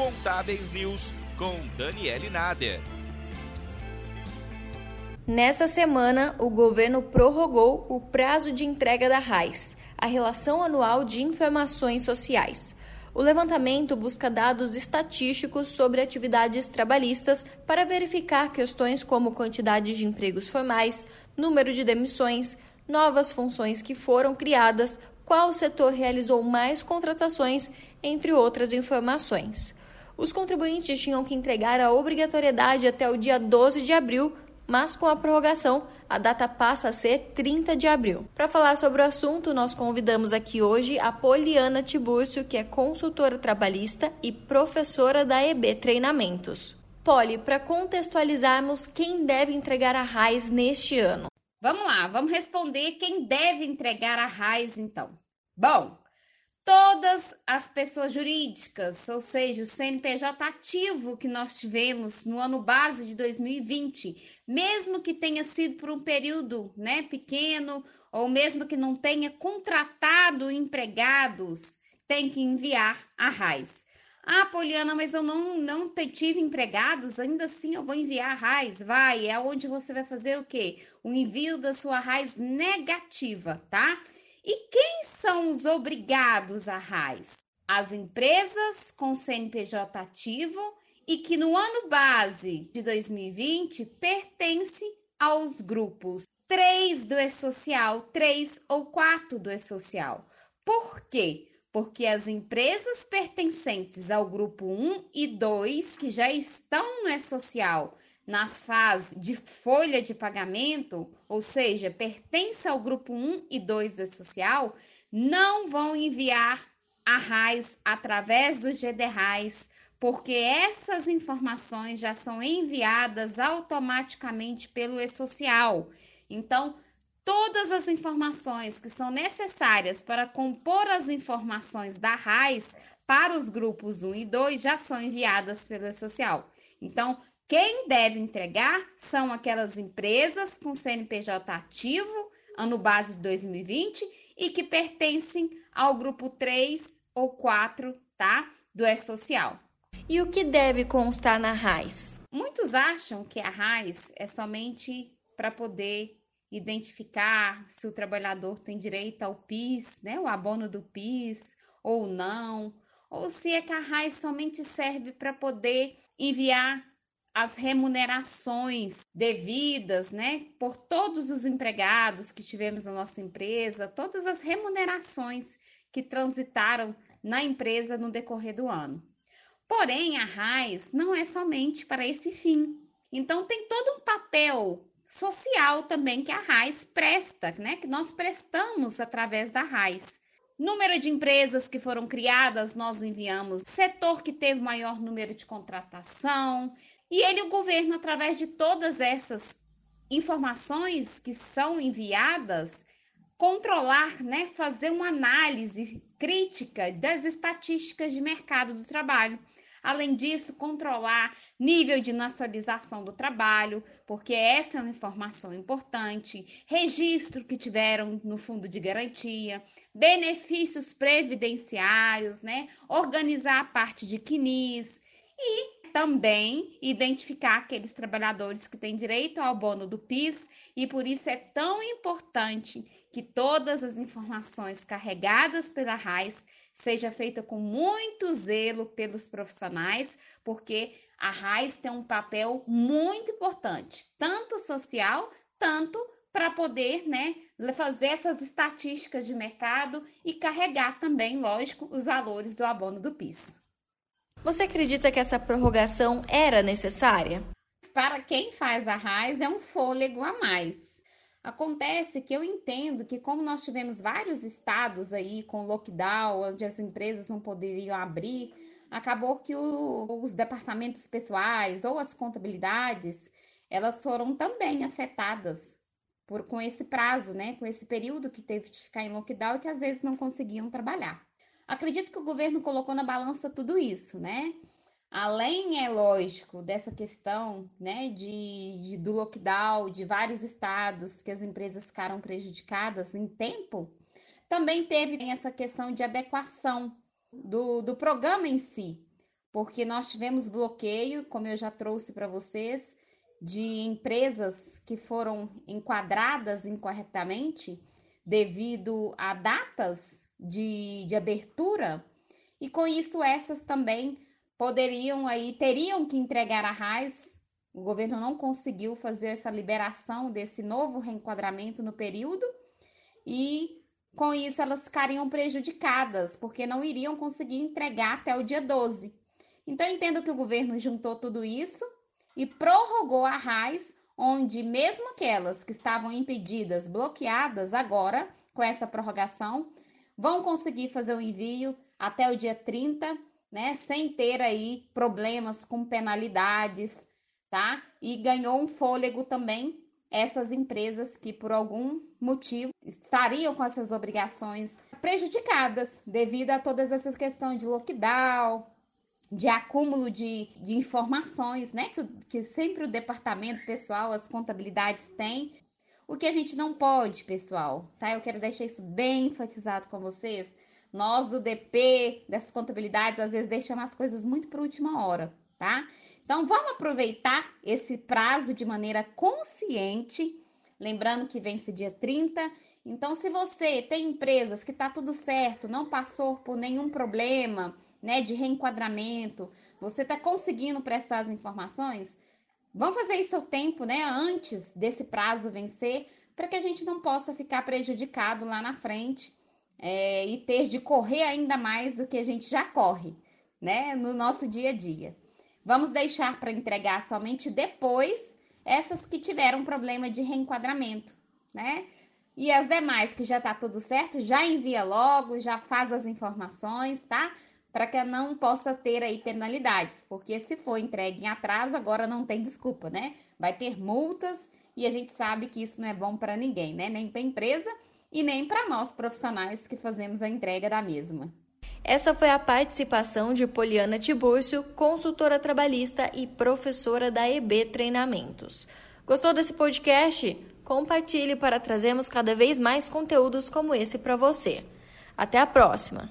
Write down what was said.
Contábeis News com Daniele Nader. Nessa semana, o governo prorrogou o prazo de entrega da RAIS, a Relação Anual de Informações Sociais. O levantamento busca dados estatísticos sobre atividades trabalhistas para verificar questões como quantidade de empregos formais, número de demissões, novas funções que foram criadas, qual setor realizou mais contratações, entre outras informações. Os contribuintes tinham que entregar a obrigatoriedade até o dia 12 de abril, mas com a prorrogação, a data passa a ser 30 de abril. Para falar sobre o assunto, nós convidamos aqui hoje a Poliana Tibúrcio, que é consultora trabalhista e professora da EB Treinamentos. Poli, para contextualizarmos quem deve entregar a RAIS neste ano. Vamos lá, vamos responder quem deve entregar a RAIS então. Bom, todas as pessoas jurídicas, ou seja, o CNPJ ativo que nós tivemos no ano base de 2020, mesmo que tenha sido por um período, né, pequeno, ou mesmo que não tenha contratado empregados, tem que enviar a RAIS. Ah, Poliana, mas eu não, não tive empregados, ainda assim eu vou enviar a RAIS. Vai, é onde você vai fazer o quê? O envio da sua RAIS negativa, tá? E quem são os obrigados a RAIS? As empresas com CNPJ ativo e que no ano base de 2020 pertence aos grupos 3 do E-Social, 3 ou 4 do E-Social. Por quê? porque as empresas pertencentes ao grupo 1 e 2, que já estão no E-Social nas fases de folha de pagamento, ou seja, pertence ao grupo 1 e 2 do E-Social, não vão enviar a RAIS através do GDRAIS, porque essas informações já são enviadas automaticamente pelo E-Social. Então, todas as informações que são necessárias para compor as informações da RAIS para os grupos 1 e 2 já são enviadas pelo E-Social. Então, quem deve entregar são aquelas empresas com CNPJ ativo, ano base de 2020, e que pertencem ao grupo 3 ou 4, tá? Do E-Social. E o que deve constar na RAIS? Muitos acham que a RAIS é somente para poder identificar se o trabalhador tem direito ao PIS, né, o abono do PIS ou não, ou se é que a RAIS somente serve para poder enviar as remunerações devidas, né, por todos os empregados que tivemos na nossa empresa, todas as remunerações que transitaram na empresa no decorrer do ano. Porém, a RAIS não é somente para esse fim. Então, tem todo um papel social também que a RAIS presta, né? Que nós prestamos através da RAIS. Número de empresas que foram criadas, nós enviamos. Setor que teve maior número de contratação. E ele, o governo, através de todas essas informações que são enviadas, controlar, né, fazer uma análise crítica das estatísticas de mercado do trabalho Além disso, controlar nível de nacionalização do trabalho, porque essa é uma informação importante, registro que tiveram no fundo de garantia, benefícios previdenciários, né? Organizar a parte de CNIS e também identificar aqueles trabalhadores que têm direito ao bono do PIS e por isso é tão importante que todas as informações carregadas pela RAIS seja feita com muito zelo pelos profissionais, porque a RAIS tem um papel muito importante, tanto social, tanto para poder né, fazer essas estatísticas de mercado e carregar também, lógico, os valores do abono do PIS. Você acredita que essa prorrogação era necessária? Para quem faz a RAIS é um fôlego a mais Acontece que eu entendo que, como nós tivemos vários estados aí com lockdown, onde as empresas não poderiam abrir, acabou que o, os departamentos pessoais ou as contabilidades elas foram também afetadas por, com esse prazo, né? Com esse período que teve de ficar em lockdown e que às vezes não conseguiam trabalhar. Acredito que o governo colocou na balança tudo isso, né? Além, é lógico, dessa questão né, de, de, do lockdown, de vários estados que as empresas ficaram prejudicadas em tempo, também teve essa questão de adequação do, do programa em si. porque nós tivemos bloqueio, como eu já trouxe para vocês, de empresas que foram enquadradas incorretamente devido a datas de, de abertura, e com isso essas também poderiam aí, teriam que entregar a RAIS. O governo não conseguiu fazer essa liberação desse novo reenquadramento no período, e com isso elas ficariam prejudicadas, porque não iriam conseguir entregar até o dia 12. Então, entendo que o governo juntou tudo isso e prorrogou a RAIS, onde mesmo aquelas que estavam impedidas, bloqueadas agora, com essa prorrogação, vão conseguir fazer o envio até o dia 30, né, sem ter aí problemas com penalidades, tá? E ganhou um fôlego também essas empresas que por algum motivo estariam com essas obrigações prejudicadas devido a todas essas questões de lockdown, de acúmulo de, de informações, né? Que, que sempre o departamento pessoal, as contabilidades têm. O que a gente não pode, pessoal, tá? Eu quero deixar isso bem enfatizado com vocês. Nós do DP, dessas contabilidades, às vezes deixamos as coisas muito para última hora, tá? Então, vamos aproveitar esse prazo de maneira consciente, lembrando que vence dia 30. Então, se você tem empresas que tá tudo certo, não passou por nenhum problema, né, de reenquadramento, você está conseguindo prestar as informações, vamos fazer isso ao tempo, né, antes desse prazo vencer, para que a gente não possa ficar prejudicado lá na frente é, e ter de correr ainda mais do que a gente já corre, né, no nosso dia a dia. Vamos deixar para entregar somente depois essas que tiveram problema de reenquadramento, né? E as demais que já está tudo certo, já envia logo, já faz as informações, tá? Para que não possa ter aí penalidades, porque se for entregue em atraso, agora não tem desculpa, né? Vai ter multas e a gente sabe que isso não é bom para ninguém, né? Nem para a empresa e nem para nós profissionais que fazemos a entrega da mesma. Essa foi a participação de Poliana Tibúrcio, consultora trabalhista e professora da EB Treinamentos. Gostou desse podcast? Compartilhe para trazermos cada vez mais conteúdos como esse para você. Até a próxima!